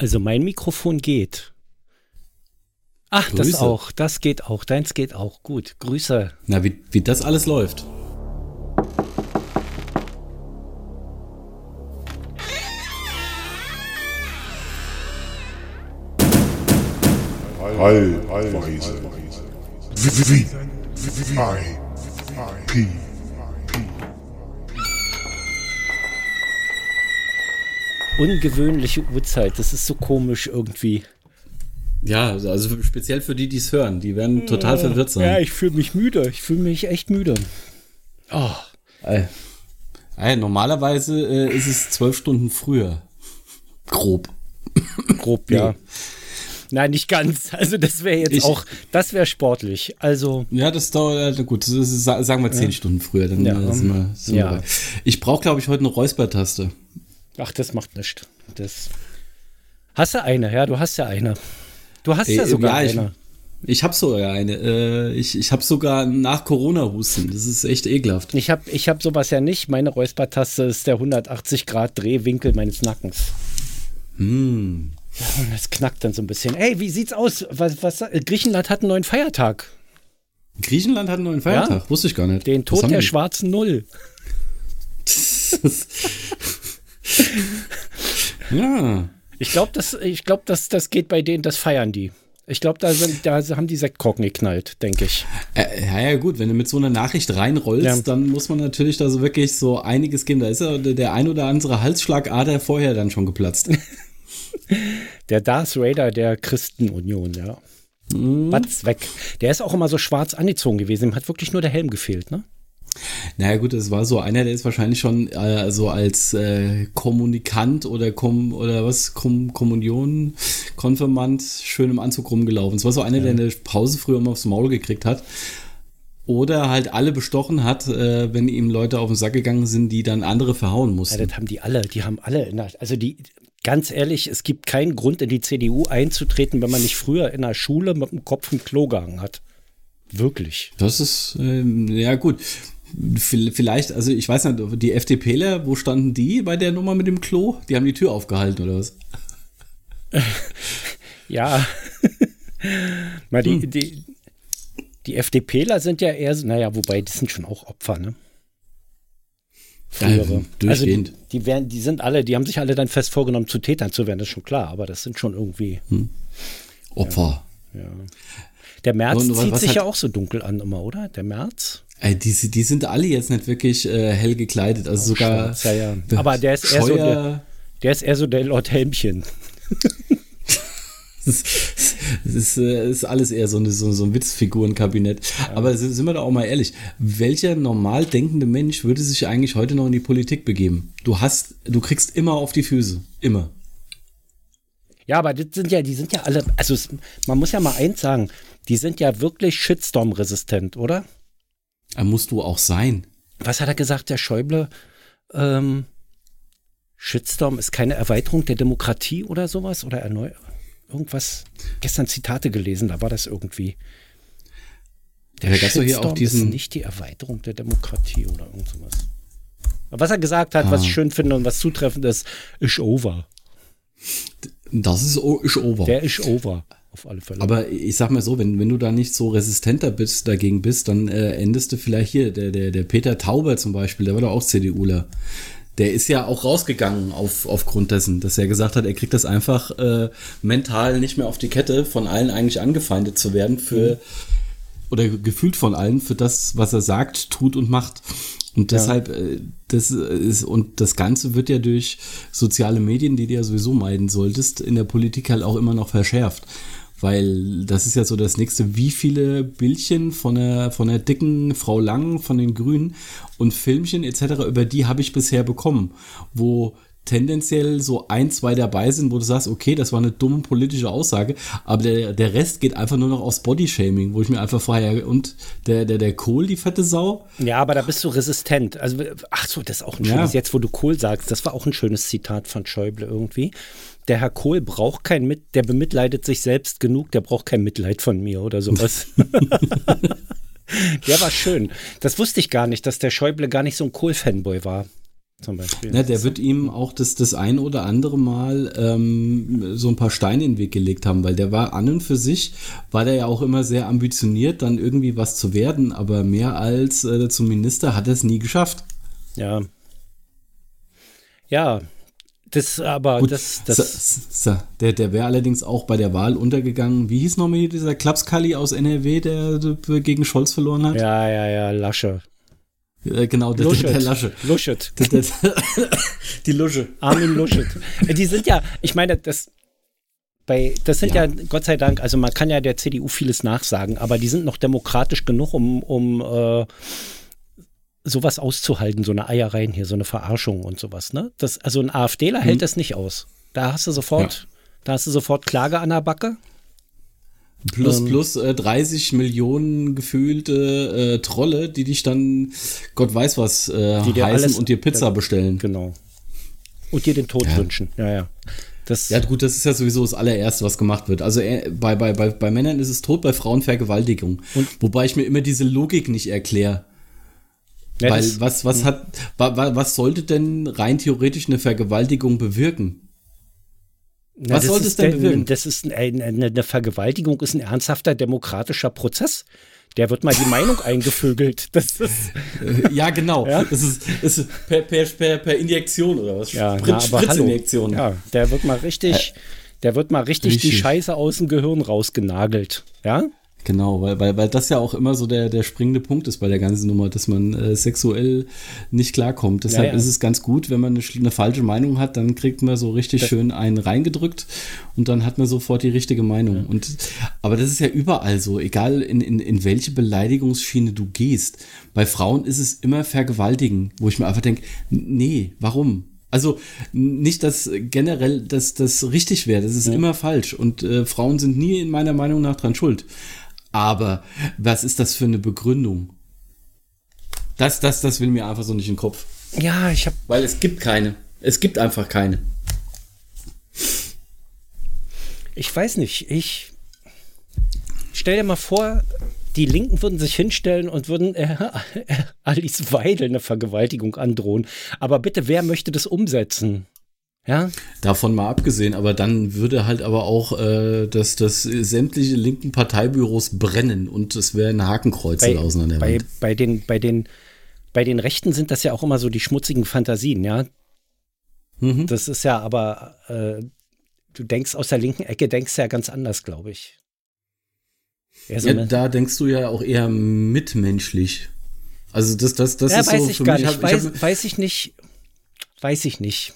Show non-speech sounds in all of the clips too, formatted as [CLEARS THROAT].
Also mein Mikrofon geht. Ach, Grüße. das auch. Das geht auch. Deins geht auch. Gut. Grüße. Na, wie, wie das alles läuft. Heilweise. P. Ungewöhnliche Uhrzeit. Das ist so komisch irgendwie. Ja, also speziell für die, die es hören. Die werden total verwirrt sein. Ja, ich fühle mich müde. Ich fühle mich echt müde. Oh. Ey. Ey, normalerweise äh, ist es zwölf Stunden früher. Grob. Grob, ja. Nein, nicht ganz. Also das wäre jetzt ich, auch, das wäre sportlich. Also ja, das dauert äh, gut. Das ist, sagen wir zehn ja. Stunden früher. Dann ja. Äh, sind wir, sind ja. wir ich brauche, glaube ich, heute eine Räuspertaste. Ach, das macht nichts. Das hast du eine? Ja, du hast ja eine. Du hast ja sogar ja, eine. Ich, ich habe sogar eine. Äh, ich ich habe sogar nach Corona Husten. Das ist echt ekelhaft. Ich habe ich hab sowas ja nicht. Meine Räuspertaste ist der 180 Grad Drehwinkel meines Nackens. Hm. Ja, und das knackt dann so ein bisschen. Ey, wie sieht's aus? Was, was, Griechenland hat einen neuen Feiertag. Griechenland hat einen neuen Feiertag? Ja? Wusste ich gar nicht. Den Tod der die? schwarzen Null. [LAUGHS] [LAUGHS] [LAUGHS] ja. Ich glaube, das, glaub, das, das geht bei denen, das feiern die. Ich glaube, da, da haben die Sektkorken geknallt, denke ich. Äh, ja, ja, gut, wenn du mit so einer Nachricht reinrollst, ja. dann muss man natürlich da so wirklich so einiges geben. Da ist ja der ein oder andere Halsschlagader vorher dann schon geplatzt. [LAUGHS] der Darth Raider der Christenunion, ja. Mhm. Was weg. Der ist auch immer so schwarz angezogen gewesen. Ihm hat wirklich nur der Helm gefehlt, ne? Naja gut, es war so einer, der ist wahrscheinlich schon äh, so als äh, Kommunikant oder Kom oder was, Kom Kommunion, Konfirmand schön im Anzug rumgelaufen. Es war so einer, ja. der eine Pause früher mal aufs Maul gekriegt hat. Oder halt alle bestochen hat, äh, wenn ihm Leute auf den Sack gegangen sind, die dann andere verhauen mussten. Ja, das haben die alle, die haben alle, also die, ganz ehrlich, es gibt keinen Grund in die CDU einzutreten, wenn man nicht früher in der Schule mit dem Kopf im Klo gehangen hat. Wirklich. Das ist, ähm, ja gut. Vielleicht, also ich weiß nicht, die FDPler, wo standen die bei der Nummer mit dem Klo? Die haben die Tür aufgehalten oder was? [LAUGHS] ja. [LAUGHS] Mal die, hm. die, die FDPler sind ja eher, naja, wobei, die sind schon auch Opfer, ne? Frühere. Ja, also die, die, werden, die sind alle, die haben sich alle dann fest vorgenommen, zu Tätern zu werden, das ist schon klar, aber das sind schon irgendwie hm. Opfer. Ja, ja. Der März zieht sich ja auch so dunkel an immer, oder? Der März? Die, die sind alle jetzt nicht wirklich äh, hell gekleidet, also oh, sogar. ja, ja. Aber der ist eher so der, der ist eher so der Lord Helmchen. [LAUGHS] das ist, äh, ist, alles eher so, eine, so, so ein Witzfigurenkabinett. Ja. Aber sind wir doch auch mal ehrlich, welcher normal denkende Mensch würde sich eigentlich heute noch in die Politik begeben? Du hast, du kriegst immer auf die Füße. Immer. Ja, aber das sind ja, die sind ja alle, also man muss ja mal eins sagen, die sind ja wirklich Shitstorm-resistent, oder? Da musst du auch sein. Was hat er gesagt, der Schäuble? Ähm, Shitstorm ist keine Erweiterung der Demokratie oder sowas? Oder erneu irgendwas? Gestern Zitate gelesen, da war das irgendwie. Der ja, Shitstorm hier auch diesen ist nicht die Erweiterung der Demokratie oder irgend sowas. Was er gesagt hat, ah. was ich schön finde und was zutreffend ist, ist over. Das ist, ist over. Der ist over auf alle Fälle. Aber ich sag mal so, wenn, wenn du da nicht so resistenter bist, dagegen bist, dann äh, endest du vielleicht hier, der, der, der Peter Tauber zum Beispiel, der war doch auch CDUler. Der ist ja auch rausgegangen auf, aufgrund dessen, dass er gesagt hat, er kriegt das einfach äh, mental nicht mehr auf die Kette, von allen eigentlich angefeindet zu werden für, mhm. oder gefühlt von allen für das, was er sagt, tut und macht. Und deshalb, ja. Äh, das ist, und das Ganze wird ja durch soziale Medien, die du ja sowieso meiden solltest, in der Politik halt auch immer noch verschärft. Weil das ist ja so das nächste, wie viele Bildchen von der, von der dicken Frau Lang, von den Grünen und Filmchen etc., über die habe ich bisher bekommen, wo tendenziell so ein, zwei dabei sind, wo du sagst, okay, das war eine dumme politische Aussage, aber der, der Rest geht einfach nur noch aus Bodyshaming, wo ich mir einfach vorher, und der, der, der Kohl, die fette Sau. Ja, aber da bist du resistent. Also, ach so, das ist auch ein schönes, ja. jetzt wo du Kohl sagst, das war auch ein schönes Zitat von Schäuble irgendwie der Herr Kohl braucht kein Mit, der bemitleidet sich selbst genug, der braucht kein Mitleid von mir oder sowas. [LAUGHS] der war schön. Das wusste ich gar nicht, dass der Schäuble gar nicht so ein Kohl-Fanboy war. zum Beispiel. Ja, der wird ihm auch das, das ein oder andere Mal ähm, so ein paar Steine in den Weg gelegt haben, weil der war an und für sich, war der ja auch immer sehr ambitioniert, dann irgendwie was zu werden, aber mehr als äh, zum Minister hat er es nie geschafft. Ja. Ja, das aber, Gut, das, das, so, so, der, der wäre allerdings auch bei der Wahl untergegangen. Wie hieß nochmal dieser Klapskalli aus NRW, der, gegen Scholz verloren hat? ja, ja, ja, Lasche. Äh, genau, der, der, der Lasche. [LAUGHS] Luschet. Der, der, die Lusche. Armin Luschet. Die sind ja, ich meine, das, bei, das sind ja. Ja. Gott sei Dank, also man kann ja der CDU vieles nachsagen, aber die sind noch demokratisch genug, um, um äh, sowas auszuhalten, so eine Eiereien hier, so eine Verarschung und sowas. Ne? Das, also ein AfDler hält das nicht aus. Da hast du sofort, da hast du sofort Klage an der Backe. Plus, Ähm. plus äh, 30 Millionen gefühlte äh, Trolle, die dich dann, Gott weiß was, äh, Die dir heißen alles- und dir Pizza bestellen. Genau. Und dir den Tod Ja. wünschen. Ja, ja. Das, Ja, gut, das ist ja sowieso das allererste, was gemacht wird. Also äh, bei, bei, bei, bei Männern ist es Tod, bei Frauen Vergewaltigung. Wobei ich mir immer diese Logik nicht erkläre. Ja, Weil was, was hat, wa, wa, was sollte denn rein theoretisch eine Vergewaltigung bewirken? na, was sollte es denn bewirken? Das ist ein- eine, eine Vergewaltigung, ist ein ernsthafter demokratischer Prozess. Der wird mal die Meinung [LAUGHS] eingevögelt. Das ist, Äh, Ja, genau. Ja? Das ist, ist per, per, per, per Injektion oder was? ja, Sprit-. Spritzinjektion. Ja, der wird mal richtig, der wird mal richtig, die Richtig. Scheiße aus dem Gehirn rausgenagelt. Ja? Genau, weil, weil, weil das ja auch immer so der, der springende Punkt ist bei der ganzen Nummer, dass man äh, sexuell nicht klarkommt. Deshalb Ja, ja. ist es ganz gut, wenn man eine, eine falsche Meinung hat, dann kriegt man so richtig schön einen reingedrückt und dann hat man sofort die richtige Meinung. Und, aber das ist ja überall so, egal in, in, in welche Beleidigungsschiene du gehst. Bei Frauen ist es immer Vergewaltigen, wo ich mir einfach denke, nee, warum? Also nicht, dass generell das, das richtig wäre, das ist immer falsch und äh, Frauen sind nie in meiner Meinung nach dran schuld. Aber was ist das für eine Begründung? Das, das, das will mir einfach so nicht in den Kopf. Ja, ich habe Weil es gibt keine. Es gibt einfach keine. Ich weiß nicht, ich stell dir mal vor, die Linken würden sich hinstellen und würden äh, äh, [LAUGHS] Alice Weidel eine Vergewaltigung androhen. Aber bitte, wer möchte das umsetzen? Ja, Davon mal abgesehen, aber dann würde halt aber auch äh, das, das sämtliche linken Parteibüros brennen und es wären Hakenkreuze außen an der bei, Wand. bei, den, bei, den, bei den Rechten sind das ja auch immer so die schmutzigen Fantasien, ja. Mhm. Das ist ja aber, äh, du denkst aus der linken Ecke, denkst ja ganz anders, glaube ich. So Ja, da denkst du ja auch eher mitmenschlich. Also das, das, das ja, ist weiß so ich für gar mich. nicht. hab- ich weiß, hab- weiß ich nicht. Weiß ich nicht.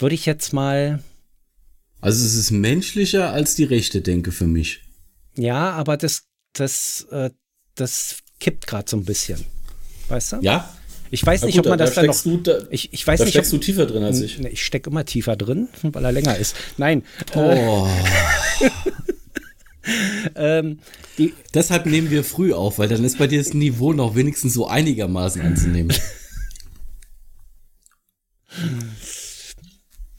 Würde ich jetzt mal. also es ist menschlicher als die rechte Denke für mich. Ja, aber das, das, äh, das kippt gerade so ein bisschen. Weißt du? Ja, Ich weiß nicht, gut, ob man da- das da dann noch. du- da- ich, ich weiß da nicht, steckst ob, du tiefer drin als ich. Ich stecke immer tiefer drin, weil er länger ist. Nein. Oh. [LAUGHS] Ähm, Deshalb nehmen wir früh auf, weil dann ist bei dir das Niveau noch wenigstens so einigermaßen anzunehmen. [LAUGHS]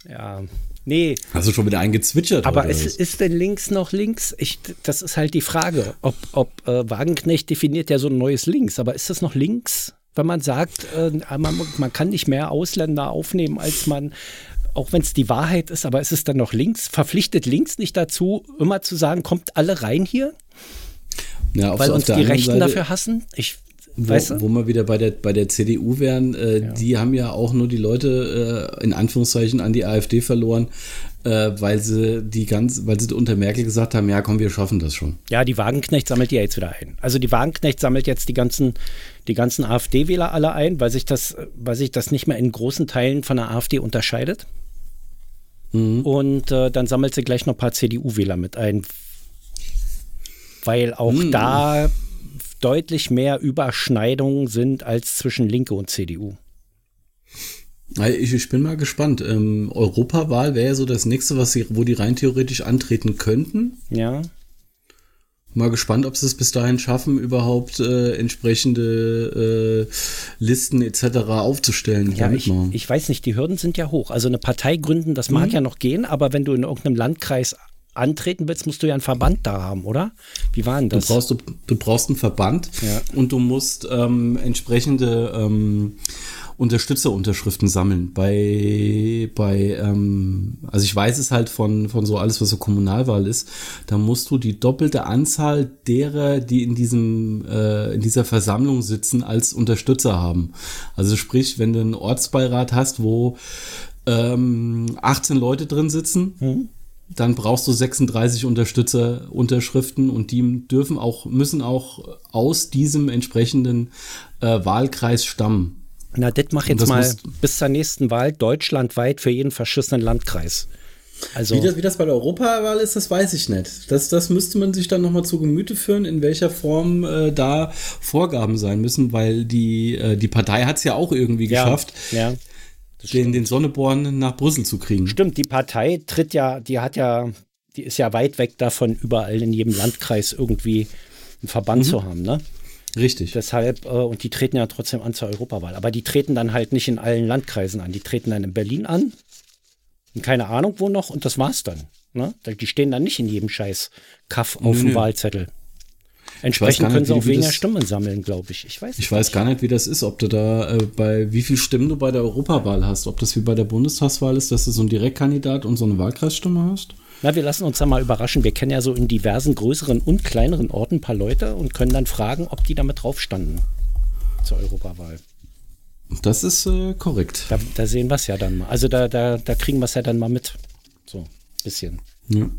ja. Nee, Hast du schon wieder eingezwitschert? aber ist, ist denn links noch links? Ich, das ist halt die Frage. Ob, ob äh, Wagenknecht definiert ja so ein neues Links, aber ist das noch links, wenn man sagt, äh, man, man kann nicht mehr Ausländer aufnehmen, als man, auch wenn es die Wahrheit ist, aber ist es dann noch links? Verpflichtet links nicht dazu, immer zu sagen, kommt alle rein hier, ja, weil uns die Rechten Seite, dafür hassen? Ich, wo, weißt du? wo wir wieder bei der, bei der CDU wären, äh, die haben ja auch nur die Leute äh, in Anführungszeichen an die AfD verloren, äh, weil sie die ganz, weil sie unter Merkel gesagt haben, ja komm, wir schaffen das schon. Ja, die Wagenknecht sammelt die ja jetzt wieder ein. Also die Wagenknecht sammelt jetzt die ganzen, die ganzen AfD-Wähler alle ein, weil sich das, weil sich das nicht mehr in großen Teilen von der AfD unterscheidet. Und äh, dann sammelt sie gleich noch ein paar CDU-Wähler mit ein. Weil auch da deutlich mehr Überschneidungen sind als zwischen Linke und CDU. Ich, ich bin mal gespannt. Ähm, Europawahl wäre ja so das nächste, was sie, wo die rein theoretisch antreten könnten. Ja. Mal gespannt, ob sie es bis dahin schaffen, überhaupt äh, entsprechende äh, Listen etc. aufzustellen. Ja, ich, ich weiß nicht, die Hürden sind ja hoch. Also eine Partei gründen, das mag ja noch gehen, aber wenn du in irgendeinem Landkreis antreten willst, musst du ja einen Verband da haben, oder? Wie war denn Du das? brauchst, du, du brauchst einen Verband Ja. und du musst ähm, entsprechende ähm, Unterstützerunterschriften sammeln. Bei, bei ähm, also ich weiß es halt von, von so alles, was so Kommunalwahl ist, da musst du die doppelte Anzahl derer, die in diesem, äh, in dieser Versammlung sitzen, als Unterstützer haben. Also sprich, wenn du einen Ortsbeirat hast, wo ähm, 18 Leute drin sitzen, mhm dann brauchst du 36 Unterstützer Unterschriften und die dürfen auch müssen auch aus diesem entsprechenden äh, Wahlkreis stammen. Na, das mach jetzt das mal bis zur nächsten Wahl deutschlandweit für jeden verschissenen Landkreis. Also wie, das, wie das bei der Europawahl ist, das weiß ich nicht. Das, das müsste man sich dann nochmal zu Gemüte führen, in welcher Form äh, da Vorgaben sein müssen, weil die, äh, die Partei hat es ja auch irgendwie geschafft. Ja, ja den, den Sonneborn nach Brüssel zu kriegen. Stimmt, die Partei tritt ja, die hat ja, die ist ja weit weg davon, überall in jedem Landkreis irgendwie einen Verband mhm. zu haben, ne? Richtig. Deshalb, äh, und die treten ja trotzdem an zur Europawahl. Aber die treten dann halt nicht in allen Landkreisen an. Die treten dann in Berlin an. Und keine Ahnung wo noch. Und das war's dann. Ne? Die stehen dann nicht in jedem Scheiß Kaff auf dem Wahlzettel. Entsprechend können sie auch weniger Stimmen sammeln, glaube ich. Ich weiß, ich weiß gar nicht, wie das ist, ob du da äh, bei wie viel Stimmen du bei der Europawahl hast. Ob das wie bei der Bundestagswahl ist, dass du so einen Direktkandidat und so eine Wahlkreisstimme hast. Na, wir lassen uns da mal überraschen. Wir kennen ja so in diversen größeren und kleineren Orten ein paar Leute und können dann fragen, ob die damit drauf standen zur Europawahl. Das ist äh, korrekt. Da, da sehen wir es ja dann mal. Also da, da, da kriegen wir es ja dann mal mit. So, ein bisschen. Ja.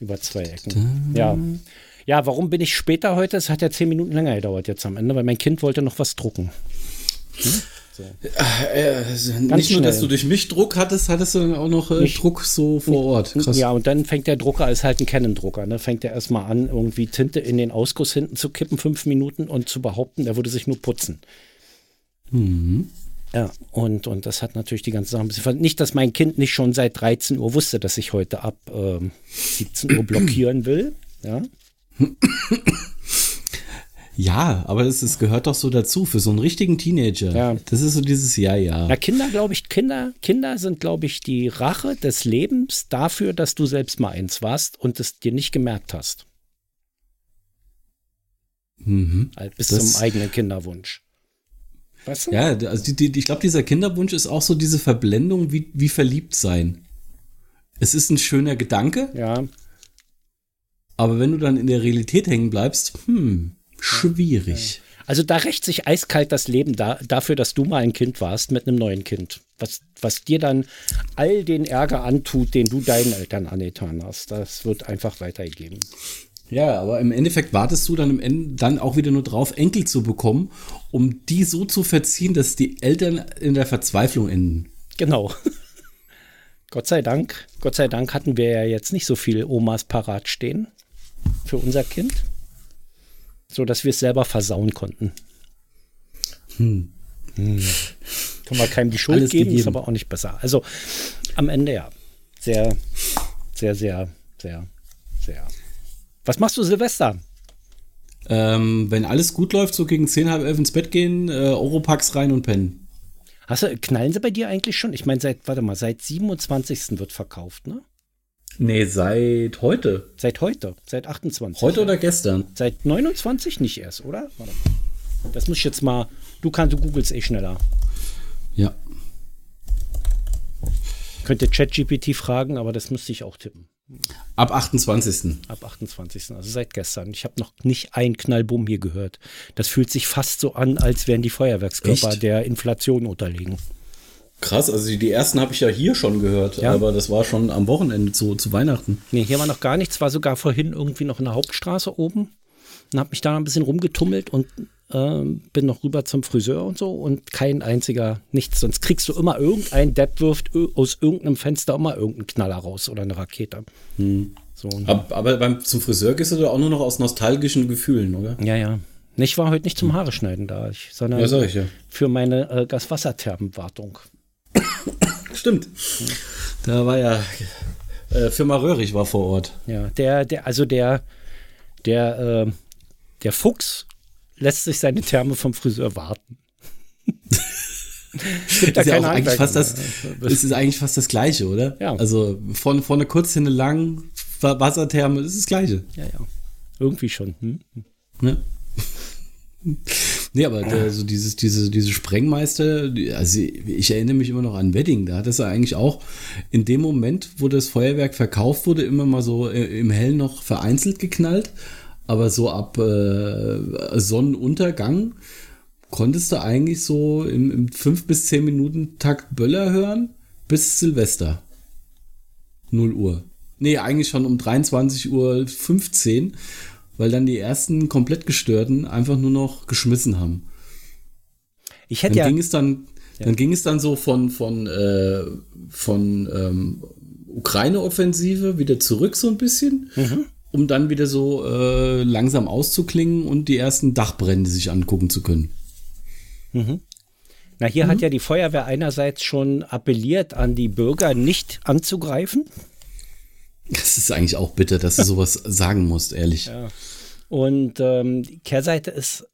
Über zwei Ecken. Da. Ja. Ja, warum bin ich später heute? Es hat ja zehn Minuten länger gedauert jetzt am Ende, weil mein Kind wollte noch was drucken. Hm? So. Äh, äh, nicht nur, dass du durch mich Druck hattest, hattest du dann auch noch äh, Druck so vor Ort. Krass. Ja, und dann fängt der Drucker, ist halt ein Canon-Drucker, ne? fängt er erstmal an, irgendwie Tinte in den Ausguss hinten zu kippen, fünf Minuten und zu behaupten, er würde sich nur putzen. Mhm. Ja, und, und das hat natürlich die ganze Sache ein bisschen. Nicht, dass mein Kind nicht schon seit 13 Uhr wusste, dass ich heute ab ähm, 17 Uhr blockieren will. Ja. Ja, aber es, es gehört doch so dazu für so einen richtigen Teenager. Ja. Das ist so dieses Ja, ja. Ja, Kinder, glaube ich, Kinder, Kinder sind, glaube ich, die Rache des Lebens dafür, dass du selbst mal eins warst und es dir nicht gemerkt hast. Mhm. Bis das, zum eigenen Kinderwunsch. Weißt du? Ja, also die, die, ich glaube, dieser Kinderwunsch ist auch so diese Verblendung wie, wie verliebt sein. Es ist ein schöner Gedanke. Ja. Aber wenn du dann in der Realität hängen bleibst, hm, schwierig. Also da rächt sich eiskalt das Leben da, dafür, dass du mal ein Kind warst mit einem neuen Kind. Was, was dir dann all den Ärger antut, den du deinen Eltern angetan hast. Das wird einfach weitergegeben. Ja, aber im Endeffekt wartest du dann im Ende dann auch wieder nur drauf, Enkel zu bekommen, um die so zu verziehen, dass die Eltern in der Verzweiflung enden. Genau. [LAUGHS] Gott sei Dank, Gott sei Dank hatten wir ja jetzt nicht so viel Omas parat stehen für unser Kind, so dass wir es selber versauen konnten. Hm. Hm. Kann man keinem die Schuld Alles geben, gegeben. ist aber auch nicht besser. Also am Ende ja. Sehr, sehr, sehr, sehr, sehr. Was machst du Silvester? Ähm, wenn alles gut läuft, so gegen 10, halb elf ins Bett gehen, äh, Europax rein und pennen. Hast du, knallen sie bei dir eigentlich schon? Ich meine, seit, warte mal, seit 27. wird verkauft, ne? Nee, seit heute. Seit heute, seit 28. Heute oder gestern? Seit 29 nicht erst, oder? Warte. Das muss ich jetzt mal. Du kannst, du googelst eh schneller. Ja. Könnte ChatGPT fragen, aber das müsste ich auch tippen. Ab 28. Ab 28. Also seit gestern. Ich habe noch nicht einen Knallbumm hier gehört. Das fühlt sich fast so an, als wären die Feuerwerkskörper Echt? der Inflation unterlegen. Krass, also die, die ersten habe ich ja hier schon gehört, ja. aber das war schon am Wochenende zu, zu Weihnachten. Nee, hier war noch gar nichts, war sogar vorhin irgendwie noch in der Hauptstraße oben und habe mich da ein bisschen rumgetummelt und äh, bin noch rüber zum Friseur und so und kein einziger, nichts. Sonst kriegst du immer irgendein Depp wirft aus irgendeinem Fenster immer irgendeinen Knaller raus oder eine Rakete. Hm. So, aber, aber beim, zum Friseur gehst du da auch nur noch aus nostalgischen Gefühlen, oder? Ja, ja. Ich war heute nicht zum Haare schneiden da, ich, sondern ja, ich, ja. für meine äh, Gaswasserthermenwartung. [COUGHS] Stimmt. Da war ja äh, Firma Röhrig war vor Ort. Ja, der, der, also der, der, äh, der Fuchs lässt sich seine Therme vom Friseur warten. [LAUGHS] Gibt da ist, ja auch eigentlich fast das, es ist eigentlich fast das Gleiche, oder? Ja. Also vorne, vorne kurz, hinten lang, Wassertherme, das ist das Gleiche. Ja, ja. Irgendwie schon. Hm? Ne? [LAUGHS] Nee, aber der, so dieses, diese, diese Sprengmeister, also ich erinnere mich immer noch an Wedding, da hat es ja eigentlich auch in dem Moment, wo das Feuerwerk verkauft wurde, immer mal so äh, im Hellen noch vereinzelt geknallt. Aber so ab äh, Sonnenuntergang konntest du eigentlich so im, im 5 bis 10 Minuten Takt Böller hören bis Silvester. 0 Uhr. Nee, eigentlich schon um 23.15 Uhr weil dann die ersten komplett gestörten einfach nur noch geschmissen haben. Ich hätte dann ja. Ging es dann, ja. Dann ging es dann so von, von, äh, von ähm, Ukraine-Offensive wieder zurück so ein bisschen, mhm. um dann wieder so äh, langsam auszuklingen und die ersten Dachbrände sich angucken zu können. Mhm. Na, hier mhm. hat ja die Feuerwehr einerseits schon appelliert an die Bürger, nicht anzugreifen. Das ist eigentlich auch bitter, dass du sowas [LAUGHS] sagen musst, ehrlich. Ja. Und ähm, die Kehrseite ist,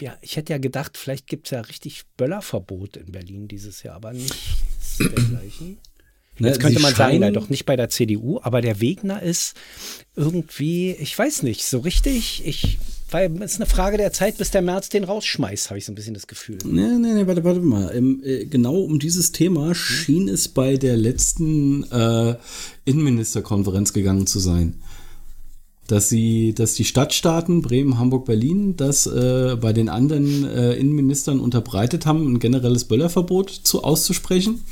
ja, ich hätte ja gedacht, vielleicht gibt es ja richtig Böllerverbot in Berlin dieses Jahr, aber nicht dergleichen. Ne, Jetzt könnte man sagen, na, doch nicht bei der CDU, aber der Wegner ist irgendwie, ich weiß nicht, so richtig, ich weil es ist eine Frage der Zeit, bis der März den rausschmeißt, habe ich so ein bisschen das Gefühl. Nee, nee, nee, warte, warte mal. Im, äh, genau um dieses Thema schien es bei der letzten äh, Innenministerkonferenz gegangen zu sein. Dass sie, dass die Stadtstaaten Bremen, Hamburg, Berlin das äh, bei den anderen äh, Innenministern unterbreitet haben, ein generelles Böllerverbot zu, auszusprechen.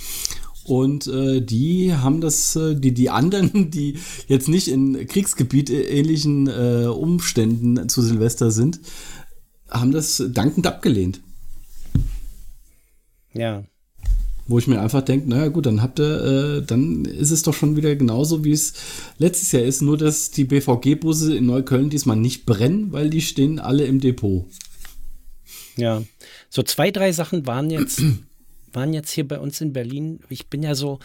Und äh, die haben das, äh, die, die anderen, [LAUGHS] die jetzt nicht in Kriegsgebiet äh, ähnlichen äh, Umständen zu Silvester sind, haben das dankend abgelehnt. Ja. Wo ich mir einfach denke, naja gut, dann habt ihr, äh, dann ist es doch schon wieder genauso, wie es letztes Jahr ist, nur dass die BVG-Busse in Neukölln diesmal nicht brennen, weil die stehen alle im Depot. Ja, so zwei, drei Sachen waren jetzt [CLEARS THROAT] waren jetzt hier bei uns in Berlin, ich bin ja so,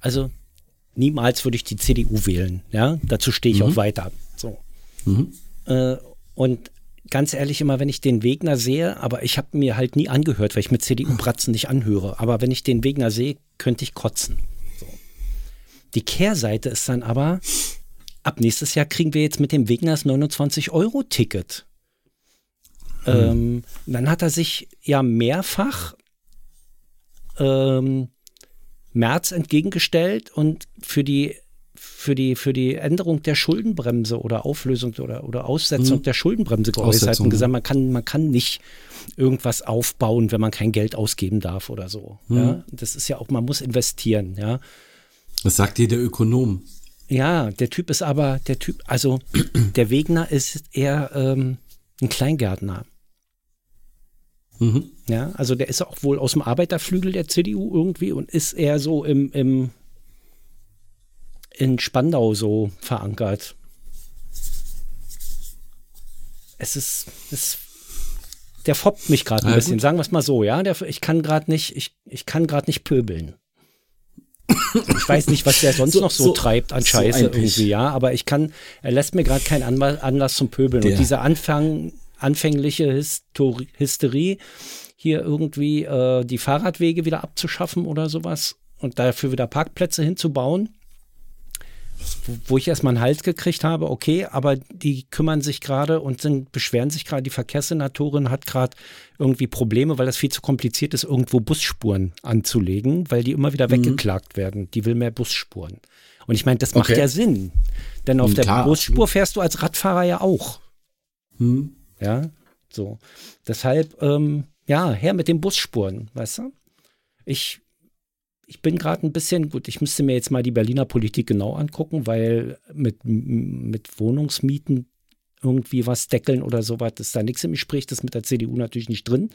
also niemals würde ich die CDU wählen, ja, dazu stehe ich mhm. auch weiter. So. Mhm. Äh, und ganz ehrlich, immer wenn ich den Wegner sehe, aber ich habe mir halt nie angehört, weil ich mit CDU-Bratzen nicht anhöre, aber wenn ich den Wegner sehe, könnte ich kotzen. So. Die Kehrseite ist dann aber, ab nächstes Jahr kriegen wir jetzt mit dem Wegner das 29-Euro-Ticket. Mhm. Ähm, dann hat er sich ja mehrfach ähm, März entgegengestellt und für die für die, für die Änderung der Schuldenbremse oder Auflösung oder, oder Aussetzung mhm. der Schuldenbremse geäußert und gesagt, man kann, man kann nicht irgendwas aufbauen, wenn man kein Geld ausgeben darf oder so. Mhm. Ja? Das ist ja auch, man muss investieren, ja. Das sagt dir der Ökonom. Ja, der Typ ist aber, der Typ, also [CLEARS THROAT] der Wegner ist eher ähm, ein Kleingärtner. Mhm. Ja, also der ist auch wohl aus dem Arbeiterflügel der CDU irgendwie und ist eher so im, im in Spandau so verankert. Es ist, es, der foppt mich gerade ein ja, bisschen, gut. sagen wir es mal so, ja. Der, ich kann gerade nicht, ich, ich kann gerade nicht pöbeln. Ich weiß nicht, was der sonst so, noch so, so, treibt an Scheiße so irgendwie, ja. Aber ich kann, er lässt mir gerade keinen Anlass zum Pöbeln. Der. Und dieser Anfang, anfängliche Histori Hysterie, hier irgendwie äh, die Fahrradwege wieder abzuschaffen oder sowas und dafür wieder Parkplätze hinzubauen. Wo, wo ich erstmal einen Halt gekriegt habe, okay, aber die kümmern sich gerade und sind, beschweren sich gerade, die Verkehrssenatorin hat gerade irgendwie Probleme, weil das viel zu kompliziert ist, irgendwo Busspuren anzulegen, weil die immer wieder mhm. weggeklagt werden. Die will mehr Busspuren. Und ich meine, das macht okay. ja Sinn. Denn auf Klar. der Busspur fährst du als Radfahrer ja auch. Mhm. Ja, so. Deshalb, ähm, ja, her mit den Busspuren, weißt du? Ich, ich bin gerade ein bisschen, gut, ich müsste mir jetzt mal die Berliner Politik genau angucken, weil mit, mit Wohnungsmieten irgendwie was deckeln oder sowas, ist da nichts im Gespräch, das ist mit der CDU natürlich nicht drin.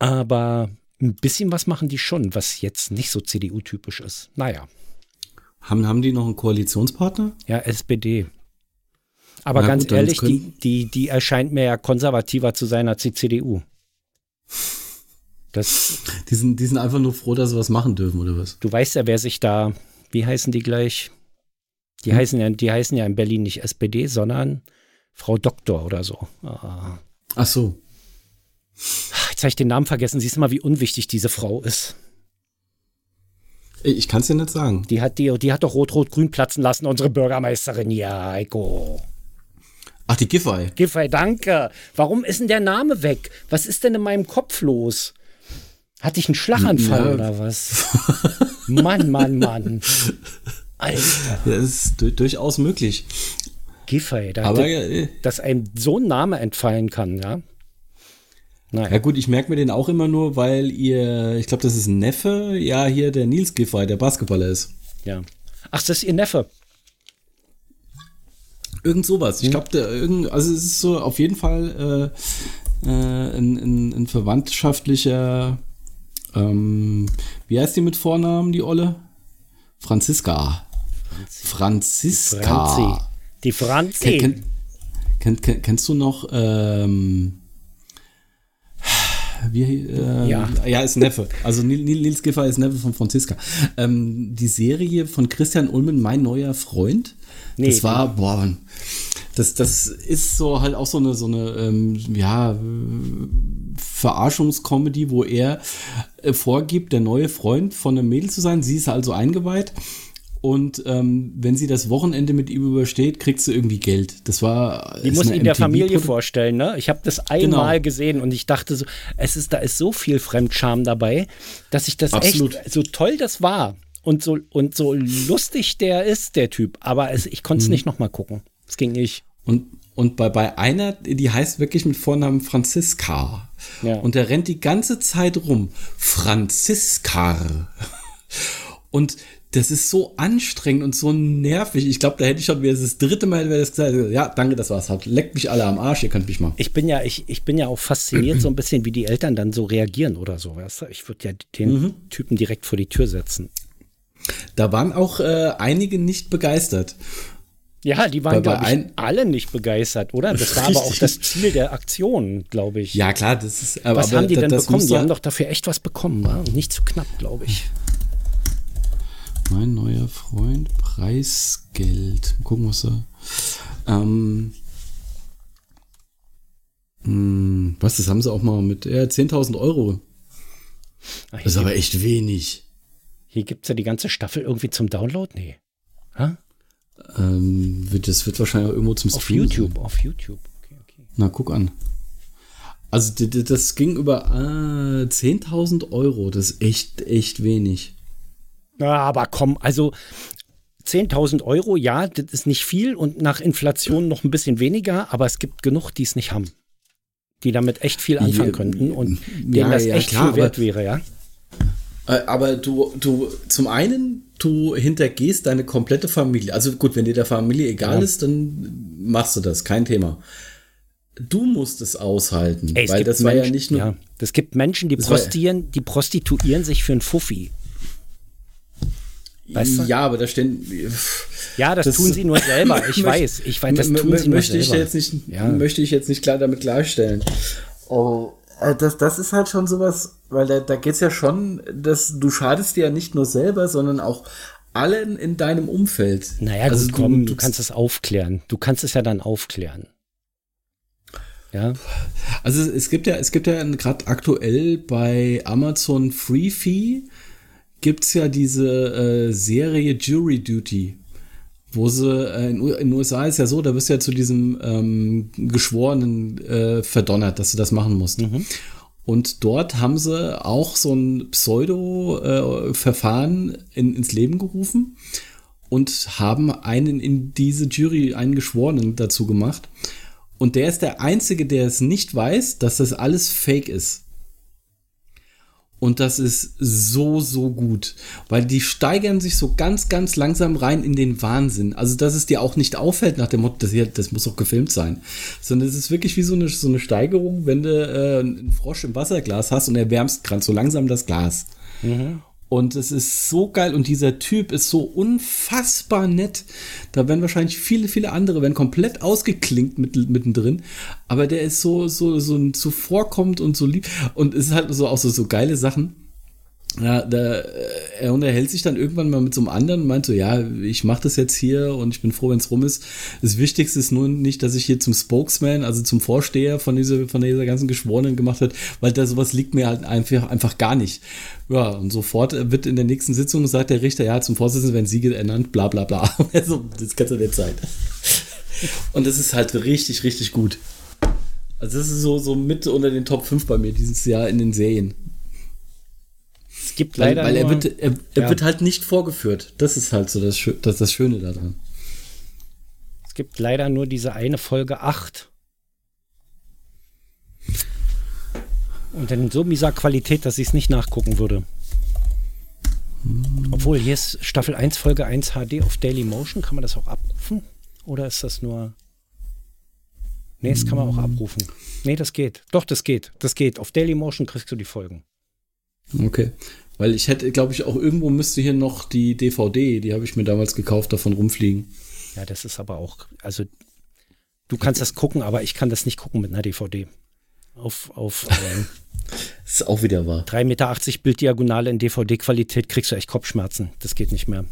Aber ein bisschen was machen die schon, was jetzt nicht so CDU-typisch ist. Naja. Haben, haben die noch einen Koalitionspartner? Ja, SPD. Aber Na ganz gut, ehrlich, die, die, die erscheint mir ja konservativer zu sein als die CDU. Das, die, sind, die sind einfach nur froh, dass sie was machen dürfen, oder was? Du weißt ja, wer sich da, wie heißen die gleich? Die, hm? heißen, ja, die heißen ja in Berlin nicht SPD, sondern Frau Doktor oder so. Ah. Ach so. Jetzt habe ich den Namen vergessen. Siehst du mal, wie unwichtig diese Frau ist. Ich kann es dir nicht sagen. Die hat, die, die hat doch Rot-Rot-Grün platzen lassen, unsere Bürgermeisterin. Ja, Eiko. Ach, die Giffey. Giffey, danke. Warum ist denn der Name weg? Was ist denn in meinem Kopf los? Hatte ich einen Schlaganfall ja. oder was? Mann, Mann, Mann. Alter. Das ist durchaus möglich. Giffey, da Aber, äh, dass einem so ein Name entfallen kann, ja. Naja. Ja gut, ich merke mir den auch immer nur, weil ihr, ich glaube, das ist ein Neffe, ja, hier der Nils Giffey, der Basketballer ist. Ja. Ach, das ist ihr Neffe. Irgend sowas. Ich hm. glaube, also es ist so auf jeden Fall äh, äh, ein, ein, ein, verwandtschaftlicher, ähm, wie heißt die mit Vornamen, die Olle? Franziska. Franziska. Die Franzi. Ken, ken, ken, kennst du noch, ähm, wie, äh, ja. ja, ist Neffe. Also Nils Giffer ist Neffe von Franziska. Ähm, die Serie von Christian Ulmen, Mein neuer Freund. Nee, das war, boah, das, das ist so halt auch so eine, so eine, ähm, ja, Verarschungskomödie, wo er äh, vorgibt, der neue Freund von einem Mädel zu sein. Sie ist also eingeweiht und ähm, wenn sie das Wochenende mit ihm übersteht, kriegt sie irgendwie Geld. Das war. Die muss ihn der Familie vorstellen, ne? Ich habe das einmal genau. gesehen und ich dachte so, es ist, da ist so viel Fremdscham dabei, dass ich das Absolut. echt, so toll das war und so, und so lustig der ist, der Typ. Aber es, ich konnte es mhm. nicht nochmal gucken. Es ging nicht. Und, und bei, bei einer, die heißt wirklich mit Vornamen Franziska. Ja. Und der rennt die ganze Zeit rum. Franziska. Und das ist so anstrengend und so nervig. Ich glaube, da hätte ich schon wieder das dritte Mal das gesagt. Ja, danke, das war's. Leckt mich alle am Arsch, ihr könnt mich mal. Ich bin ja, ich, ich bin ja auch fasziniert so ein bisschen, wie die Eltern dann so reagieren oder so. Weißt du? Ich würde ja den mhm. Typen direkt vor die Tür setzen. Da waren auch äh, einige nicht begeistert. Ja, die waren, glaube ich, alle nicht begeistert, oder? Das war aber auch das Ziel der Aktion, glaube ich. Ja, klar, das ist. Aber, was haben die denn bekommen? Die haben doch dafür echt was bekommen, wa? nicht zu knapp, glaube ich. Mein neuer Freund, Preisgeld. Mal gucken, was er. Ähm, mh, hm, was, das haben sie auch mal mit ja, 10.000 Euro. Ach, das ist aber echt wenig. Hier gibt es ja die ganze Staffel irgendwie zum Download? Nee. Ha? Ähm, das wird wahrscheinlich auch irgendwo zum Stream. Auf YouTube, sein. auf YouTube. Okay, okay. Na, guck an. Also das ging über äh, 10.000 Euro. Das ist echt, echt wenig. Ja, aber komm, also 10.000 Euro, ja, das ist nicht viel und nach Inflation noch ein bisschen weniger, aber es gibt genug, die es nicht haben. Die damit echt viel anfangen könnten und denen ja, das ja, echt klar, viel wert aber, wäre, ja. Äh, aber du, du, zum einen, du hintergehst deine komplette Familie. Also gut, wenn dir der Familie egal ja. ist, dann machst du das, kein Thema. Du musst es aushalten, Ey, es weil das war ja nicht nur. Ja, es gibt Menschen, die, prostieren, die prostituieren sich für einen Fuffi. Weißt du? Ja, aber da stehen. Ja, das, das, tun sie nur selber. Ich [LAUGHS] weiß, ich weiß, das tun sie möchte nur ich selber. Jetzt nicht, ja. Möchte ich jetzt nicht klar damit klarstellen. Oh, das, das ist halt schon sowas, weil da, da geht es ja schon, dass du schadest dir ja nicht nur selber, sondern auch allen in deinem Umfeld. Naja, also gut, komm, du, du kannst es aufklären. Du kannst es ja dann aufklären. Ja. Also es gibt ja, es gibt ja gerade aktuell bei Amazon Free Fee gibt es ja diese äh, Serie Jury Duty, wo sie, äh, in, den USA ist ja so, da wirst du ja zu diesem ähm, Geschworenen äh, verdonnert, dass du das machen musst. Mhm. Und dort haben sie auch so ein Pseudo-Verfahren in, ins Leben gerufen und haben einen in diese Jury, einen Geschworenen dazu gemacht. Und der ist der Einzige, der es nicht weiß, dass das alles fake ist. Und das ist so, so gut, weil die steigern sich so ganz, ganz langsam rein in den Wahnsinn. Also, dass es dir auch nicht auffällt nach dem Motto, das, hier, das muss doch gefilmt sein. Sondern es ist wirklich wie so eine, so eine Steigerung, wenn du äh, einen Frosch im Wasserglas hast und erwärmst gerade so langsam das Glas. Mhm. Und es ist so geil und dieser Typ ist so unfassbar nett. Da werden wahrscheinlich viele, viele andere werden komplett ausgeklinkt mit, mittendrin. Aber der ist so, so, so zuvorkommt und so lieb. Und es ist halt so auch so, so geile Sachen. Ja, da, äh, er unterhält sich dann irgendwann mal mit so einem anderen und meint so, ja, ich mache das jetzt hier und ich bin froh, wenn es rum ist. Das Wichtigste ist nur nicht, dass ich hier zum Spokesman, also zum Vorsteher von dieser, von dieser ganzen Geschworenen gemacht wird, weil da sowas liegt mir halt einfach, einfach gar nicht. Ja, und sofort wird in der nächsten Sitzung sagt der Richter, ja, zum Vorsitzenden werden Sie ernannt, bla bla bla. [LAUGHS] Also, das kannst du nicht Zeit. Und das ist halt richtig, richtig gut. Also das ist so, so mit unter den Top 5 bei mir dieses Jahr in den Serien. Es gibt leider. Weil, weil er, nur, wird, er, er ja. wird halt nicht vorgeführt. Das ist halt so das, das, das Schöne daran. es gibt leider nur diese eine Folge 8. Und in so mieser Qualität, dass ich es nicht nachgucken würde. Obwohl, hier ist Staffel 1, Folge 1 HD auf Daily Motion. Kann man das auch abrufen? Oder ist das nur. Nee, das kann man auch abrufen. Nee, das geht. Doch, das geht. Das geht. Auf Daily Motion kriegst du die Folgen. Okay. Weil ich hätte, glaube ich, auch irgendwo müsste hier noch die DVD, die habe ich mir damals gekauft, davon rumfliegen. Ja, das ist aber auch. Also, du kannst das gucken, aber ich kann das nicht gucken mit einer DVD. Auf, auf [LAUGHS] ähm, Das ist auch wieder wahr. 3,80 Meter Bilddiagonale in DVD-Qualität kriegst du echt Kopfschmerzen. Das geht nicht mehr.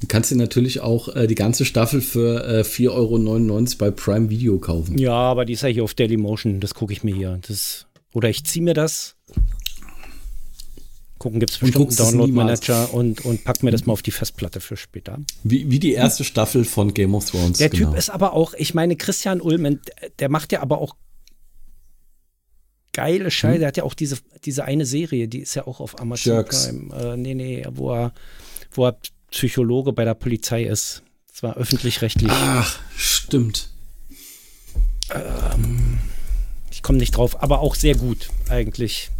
Du kannst dir natürlich auch äh, die ganze Staffel für äh, 4,99 Euro bei Prime Video kaufen. Ja, aber die ist ja hier auf Dailymotion. Das gucke ich mir hier. Das, oder ich ziehe mir das. Gucken gibt es bestimmt einen Download-Manager und, und pack mir das mal auf die Festplatte für später. Wie, wie die erste Staffel von Game of Thrones. Der genau. Typ ist aber auch, ich meine, Christian Ulmen, der macht ja aber auch geile Scheiße. Der hat ja auch diese, diese eine Serie, die ist ja auch auf Amazon Jerks. Prime. Äh, nee, nee, wo er, wo er Psychologe bei der Polizei ist. Das war öffentlich-rechtlich. Ach, stimmt. Ich komme nicht drauf, aber auch sehr gut eigentlich.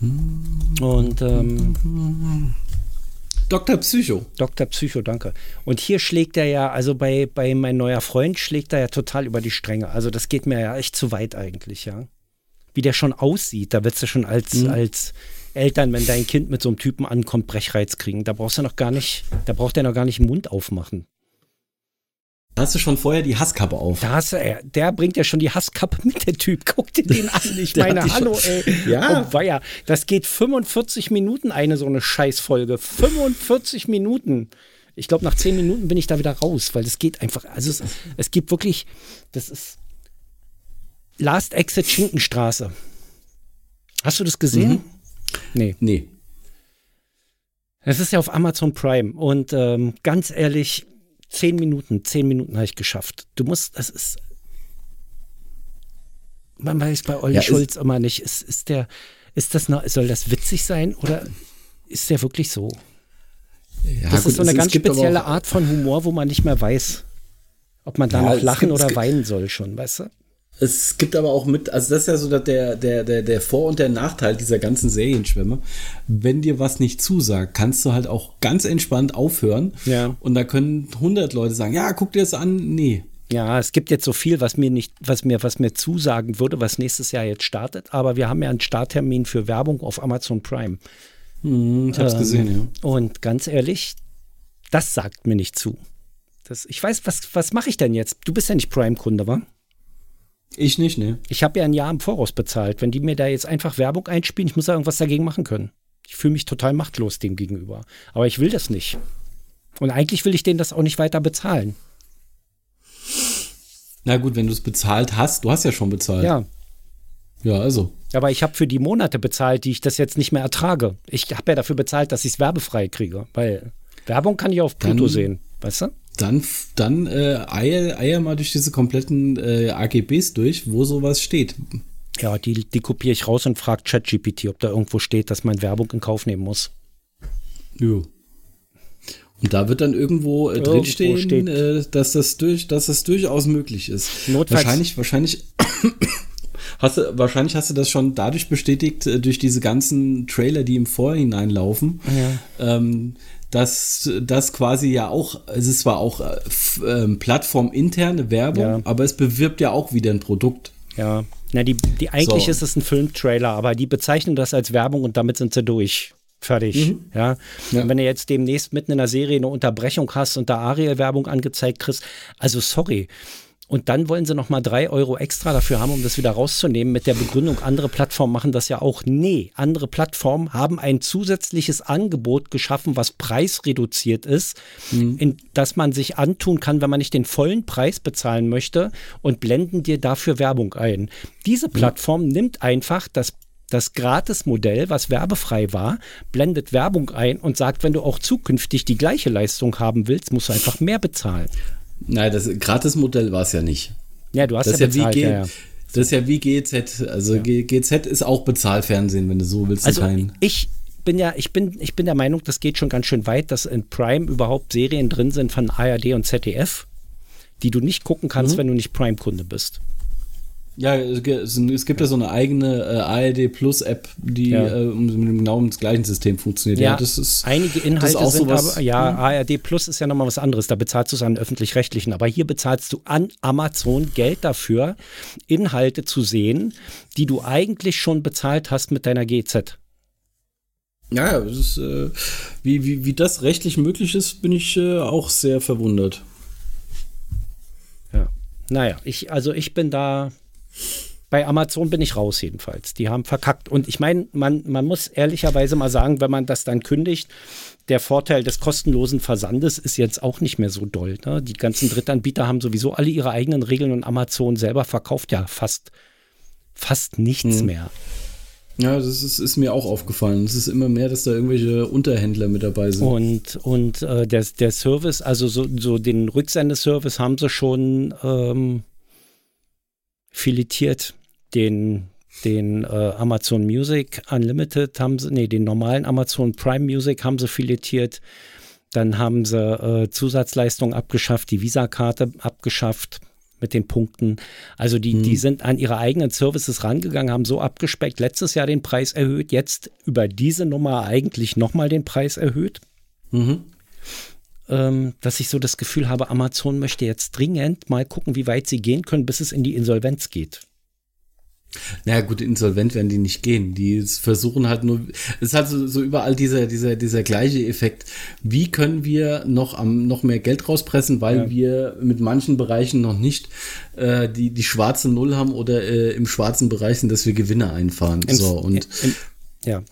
Und ähm, Dr. Psycho. Dr. Psycho, danke. Und hier schlägt er ja, also bei, bei mein neuer Freund schlägt er ja total über die Stränge. Also das geht mir ja echt zu weit eigentlich, ja. Wie der schon aussieht, da willst du schon als, als Eltern, wenn dein Kind mit so einem Typen ankommt, Brechreiz kriegen. Da brauchst du noch gar nicht, da braucht er noch gar nicht den Mund aufmachen. Da hast du schon vorher die Hasskappe auf. Da hast du, der bringt ja schon die Hasskappe mit, der Typ. Guck dir den an. Ich [LAUGHS] meine, hallo, schon- ey. [LAUGHS] Ja. Oh, weia. Das geht 45 Minuten, eine so eine Scheißfolge. 45 Minuten. Ich glaube, nach 10 Minuten bin ich da wieder raus, weil das geht einfach. Also, es, es gibt wirklich, das ist Last Exit Schinkenstraße. Hast du das gesehen? Mhm. Nee. Nee. Es ist ja auf Amazon Prime und ähm, ganz ehrlich, zehn Minuten, zehn Minuten habe ich geschafft. Du musst, das ist, man weiß bei Olli Ja, Schulz immer nicht, ist, ist der, ist das noch, soll das witzig sein oder ist der wirklich so? Ja, das gut, ist so eine es- ganz es spezielle Art von Humor, wo man nicht mehr weiß, ob man da Ja, noch lachen gibt- oder weinen soll schon, weißt du? Es gibt aber auch mit, also das ist ja so der, der, der, der Vor- und der Nachteil dieser ganzen Serienschwämme. Wenn dir was nicht zusagt, kannst du halt auch ganz entspannt aufhören. Ja. Und da können 100 Leute sagen, ja, guck dir das an. Nee. Ja, es gibt jetzt so viel, was mir nicht, was mir, was mir zusagen würde, was nächstes Jahr jetzt startet. Aber wir haben ja einen Starttermin für Werbung auf Amazon Prime. Hm, ich hab's Ähm, gesehen, ja. Und ganz ehrlich, das sagt mir nicht zu. Das, ich weiß, was, was mache ich denn jetzt? Du bist ja nicht Prime-Kunde, wa? Ich nicht, ne? Ich habe ja ein Jahr im Voraus bezahlt. Wenn die mir da jetzt einfach Werbung einspielen, ich muss da irgendwas dagegen machen können. Ich fühle mich total machtlos dem gegenüber. Aber ich will das nicht. Und eigentlich will ich denen das auch nicht weiter bezahlen. Na gut, wenn du es bezahlt hast, du hast ja schon bezahlt. Ja, Ja, also. aber ich habe für die Monate bezahlt, die ich das jetzt nicht mehr ertrage. Ich habe ja dafür bezahlt, dass ich es werbefrei kriege, weil Werbung kann ich auf Pluto Dann- sehen, weißt du? Dann, dann äh, eier, eier mal durch diese kompletten äh, AGBs durch, wo sowas steht. Ja, die, die kopiere ich raus und frage ChatGPT, ob da irgendwo steht, dass man Werbung in Kauf nehmen muss. Jo. Und da wird dann irgendwo, äh, Irgendwo drinstehen, äh, dass, das durch, dass das durchaus möglich ist. Notfalls- wahrscheinlich, wahrscheinlich, [COUGHS] hast du, wahrscheinlich hast du das schon dadurch bestätigt, äh, durch diese ganzen Trailer, die im Vorhinein laufen, ähm, dass das quasi ja auch, es ist zwar auch äh, ähm, plattforminterne Werbung, Ja. aber es bewirbt ja auch wieder ein Produkt. Ja, na, die, die eigentlich So. ist es ein Filmtrailer, aber die bezeichnen das als Werbung und damit sind sie durch. Fertig. Ja. Ja. Und wenn du jetzt demnächst mitten in der Serie eine Unterbrechung hast und da Ariel-Werbung angezeigt kriegst, also sorry. Und dann wollen sie noch mal drei Euro extra dafür haben, um das wieder rauszunehmen, mit der Begründung, andere Plattformen machen das ja auch. Nee, andere Plattformen haben ein zusätzliches Angebot geschaffen, was preisreduziert ist, in das man sich antun kann, wenn man nicht den vollen Preis bezahlen möchte und blenden dir dafür Werbung ein. Diese Plattform nimmt einfach das Das Gratis-Modell, was werbefrei war, blendet Werbung ein und sagt, wenn du auch zukünftig die gleiche Leistung haben willst, musst du einfach mehr bezahlen. Nein, das Gratis-Modell war es ja nicht. Ja, du hast das ja bezahlt. G ja, ja. Das ist ja wie GZ. Also Ja. GZ ist auch Bezahlfernsehen, wenn du so willst. Also kein- ich bin ja, ich bin, ich bin der Meinung, das geht schon ganz schön weit, dass in Prime überhaupt Serien drin sind von ARD und ZDF, die du nicht gucken kannst, Mhm. wenn du nicht Prime-Kunde bist. Ja, es gibt ja so eine eigene äh, ARD Plus App, die Ja. äh, mit dem genau das gleichen System funktioniert. Ja, das ist einige Inhalte auch sind sowas- aber, ja, ARD Plus ist ja nochmal was anderes, da bezahlst du es an öffentlich-rechtlichen, aber hier bezahlst du an Amazon Geld dafür, Inhalte zu sehen, die du eigentlich schon bezahlt hast mit deiner GZ. Ja, ja, das ist, äh, wie, wie, wie das rechtlich möglich ist, bin ich äh, auch sehr verwundert. Ja. Naja, ich, also ich bin da, bei Amazon bin ich raus jedenfalls. Die haben verkackt. Und ich meine, man, man muss ehrlicherweise mal sagen, wenn man das dann kündigt, der Vorteil des kostenlosen Versandes ist jetzt auch nicht mehr so doll. Ne? Die ganzen Drittanbieter haben sowieso alle ihre eigenen Regeln und Amazon selber verkauft ja fast, fast nichts Hm. mehr. Ja, das ist, ist mir auch aufgefallen. Es ist immer mehr, dass da irgendwelche Unterhändler mit dabei sind. Und, und äh, der, der Service, also so, so den Rücksendeservice haben sie schon ähm, filetiert. Den, den äh, Amazon Music Unlimited haben sie, nee, den normalen Amazon Prime Music haben sie filetiert. Dann haben sie äh, Zusatzleistungen abgeschafft, die Visa-Karte abgeschafft mit den Punkten. Also die, die sind an ihre eigenen Services rangegangen, haben so abgespeckt, letztes Jahr den Preis erhöht, jetzt über diese Nummer eigentlich nochmal den Preis erhöht Mhm. Ähm, dass ich so das Gefühl habe, Amazon möchte jetzt dringend mal gucken, wie weit sie gehen können, bis es in die Insolvenz geht. Naja, gut, insolvent werden die nicht gehen. Die versuchen halt nur, es halt so, so überall dieser, dieser, dieser gleiche Effekt. Wie können wir noch am, noch mehr Geld rauspressen, weil Ja. wir mit manchen Bereichen noch nicht äh, die, die schwarze Null haben oder äh, im schwarzen Bereich sind, dass wir Gewinne einfahren. Im- so, und, im- ja,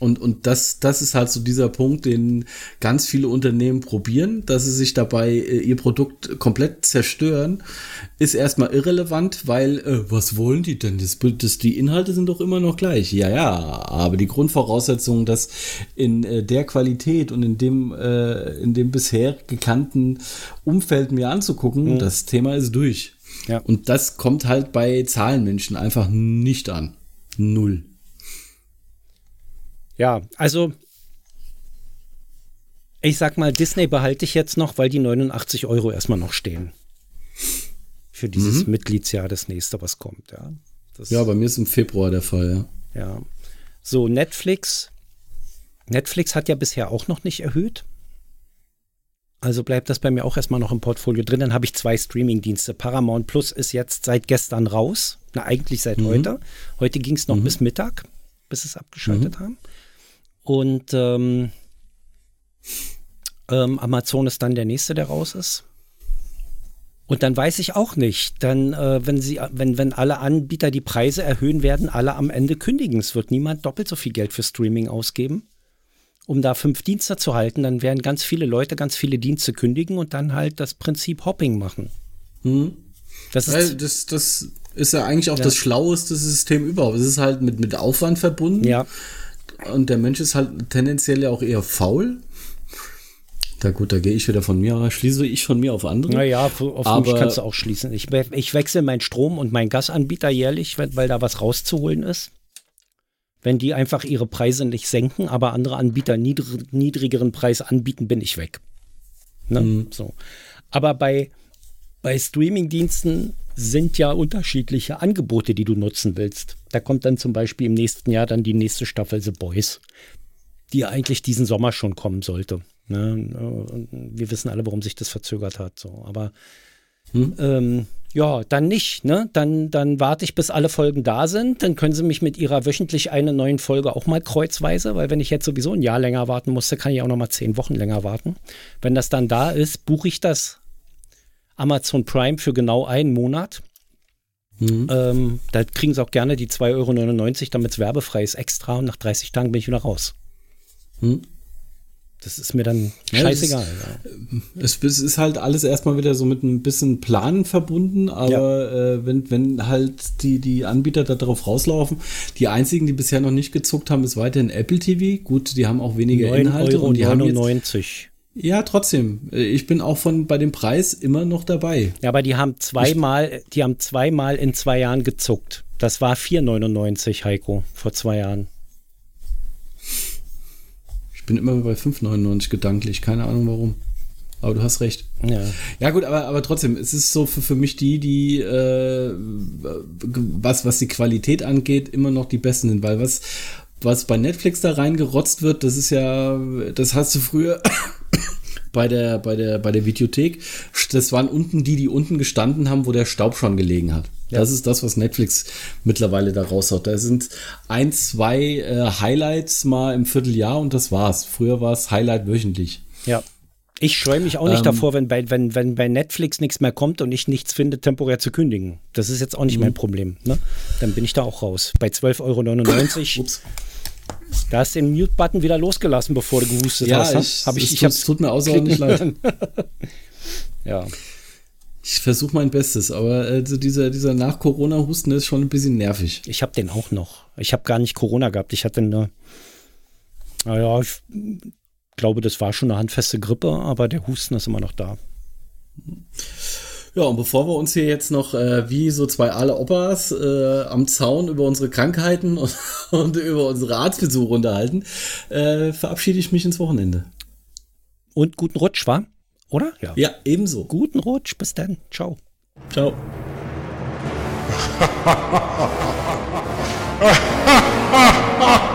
und, und das, das ist halt so dieser Punkt, den ganz viele Unternehmen probieren, dass sie sich dabei äh, ihr Produkt komplett zerstören, ist erstmal irrelevant, weil äh, was wollen die denn? Das, das, die Inhalte sind doch immer noch gleich. Ja, ja, aber die Grundvoraussetzung, dass in äh, der Qualität und in dem, äh, in dem bisher gekannten Umfeld mir anzugucken, das Thema ist durch. Ja. Und das kommt halt bei Zahlenmenschen einfach nicht an. Null. Ja, also ich sag mal, Disney behalte ich jetzt noch, weil die 89 Euro erstmal noch stehen. Für dieses Mitgliedsjahr, das nächste, was kommt, ja. Das, Ja, bei mir ist im Februar der Fall, ja. Ja. So, Netflix. Netflix hat ja bisher auch noch nicht erhöht. Also bleibt das bei mir auch erstmal noch im Portfolio drin. Dann habe ich zwei Streaming-Dienste. Paramount Plus ist jetzt seit gestern raus. Na, eigentlich seit heute. Heute ging es noch bis Mittag, bis es abgeschaltet haben. Und ähm, ähm, Amazon ist dann der nächste, der raus ist. Und dann weiß ich auch nicht, dann, äh, wenn sie, wenn, wenn alle Anbieter die Preise erhöhen, werden alle am Ende kündigen. Es wird niemand doppelt so viel Geld für Streaming ausgeben, um da fünf Dienste zu halten. Dann werden ganz viele Leute ganz viele Dienste kündigen und dann halt das Prinzip Hopping machen. Hm. Das ist, Weil das, das ist ja eigentlich auch Ja. das schlaueste System überhaupt. Es ist halt mit, mit Aufwand verbunden. ja, Und der Mensch ist halt tendenziell ja auch eher faul. Da gut, da gehe ich wieder von mir, schließe ich von mir auf andere. naja, auf auf mich Aber- kannst du auch schließen. Ich, ich wechsle meinen Strom und meinen Gasanbieter jährlich, weil, da was rauszuholen ist. Wenn die einfach ihre Preise nicht senken, aber andere Anbieter niedr niedrigeren Preis anbieten, bin ich weg. Ne? Mhm. So. Aber bei, bei Streamingdiensten sind ja unterschiedliche Angebote, die du nutzen willst. Da kommt dann zum Beispiel im nächsten Jahr dann die nächste Staffel The Boys, die eigentlich diesen Sommer schon kommen sollte. Ne? Wir wissen alle, warum sich das verzögert hat. So. Aber ähm, ja, dann nicht. Ne? Dann, dann warte ich, bis alle Folgen da sind. Dann können sie mich mit ihrer wöchentlich eine neuen Folge auch mal kreuzweise, weil wenn ich jetzt sowieso ein Jahr länger warten musste, kann ich auch noch mal zehn Wochen länger warten. Wenn das dann da ist, buche ich das Amazon Prime für genau einen Monat. Mhm. Ähm, da kriegen sie auch gerne die 2,99 Euro, damit es werbefrei ist, extra. Und nach 30 Tagen bin ich wieder raus. Hm. Das ist mir dann Ja, scheißegal. ja. Es, es ist halt alles erstmal wieder so mit ein bisschen Plan verbunden, aber äh, wenn, wenn halt die, die Anbieter da drauf rauslaufen, die einzigen, die bisher noch nicht gezuckt haben, ist weiterhin Apple TV. Gut, die haben auch weniger 9,99 Inhalte Euro. und die haben jetzt, 99. ja, trotzdem. Ich bin auch von bei dem Preis immer noch dabei. Ja, aber die haben zweimal, die haben zweimal in zwei Jahren gezuckt. Das war 4,99, Heiko, vor zwei Jahren. Ich bin immer bei 5,99 gedanklich, keine Ahnung warum. Aber du hast recht. Ja. Ja gut, aber, aber trotzdem, es ist so für, für mich die, die äh, was, was die Qualität angeht, immer noch die besten sind, weil was, was bei Netflix da reingerotzt wird, das ist ja, das hast du früher bei der, bei der, bei der Videothek, das waren unten die, die unten gestanden haben, wo der Staub schon gelegen hat. Das ist das, was Netflix mittlerweile da raushaut. Da sind ein, zwei äh, Highlights mal im Vierteljahr und das war's. Früher war es Highlight wöchentlich. ja. Ich scheue mich auch nicht Ähm. davor, wenn bei, wenn, wenn bei Netflix nichts mehr kommt und ich nichts finde, temporär zu kündigen. Das ist jetzt auch nicht Mhm. mein Problem. Ne? Dann bin ich da auch raus. Bei 12,99 Euro, Ups. Da hast du den Mute-Button wieder losgelassen, bevor du gehustet Ja, hast. ne? ich, Hab ich, ich tut, hab's es tut mir außerordentlich leid. [LAUGHS] Ja. Ich versuche mein Bestes, aber also dieser, dieser Nach-Corona-Husten ist schon ein bisschen nervig. Ich habe den auch noch. Ich habe gar nicht Corona gehabt. Ich hatte eine, naja, ich glaube, das war schon eine handfeste Grippe, aber der Husten ist immer noch da. Ja, und bevor wir uns hier jetzt noch äh, wie so zwei alle Opas äh, am Zaun über unsere Krankheiten und, [LAUGHS] und über unsere Arztbesuche unterhalten, äh, verabschiede ich mich ins Wochenende. Und guten Rutsch, war? Oder? Ja. ja, ebenso. Guten Rutsch, bis dann. Ciao. Ciao. [LAUGHS]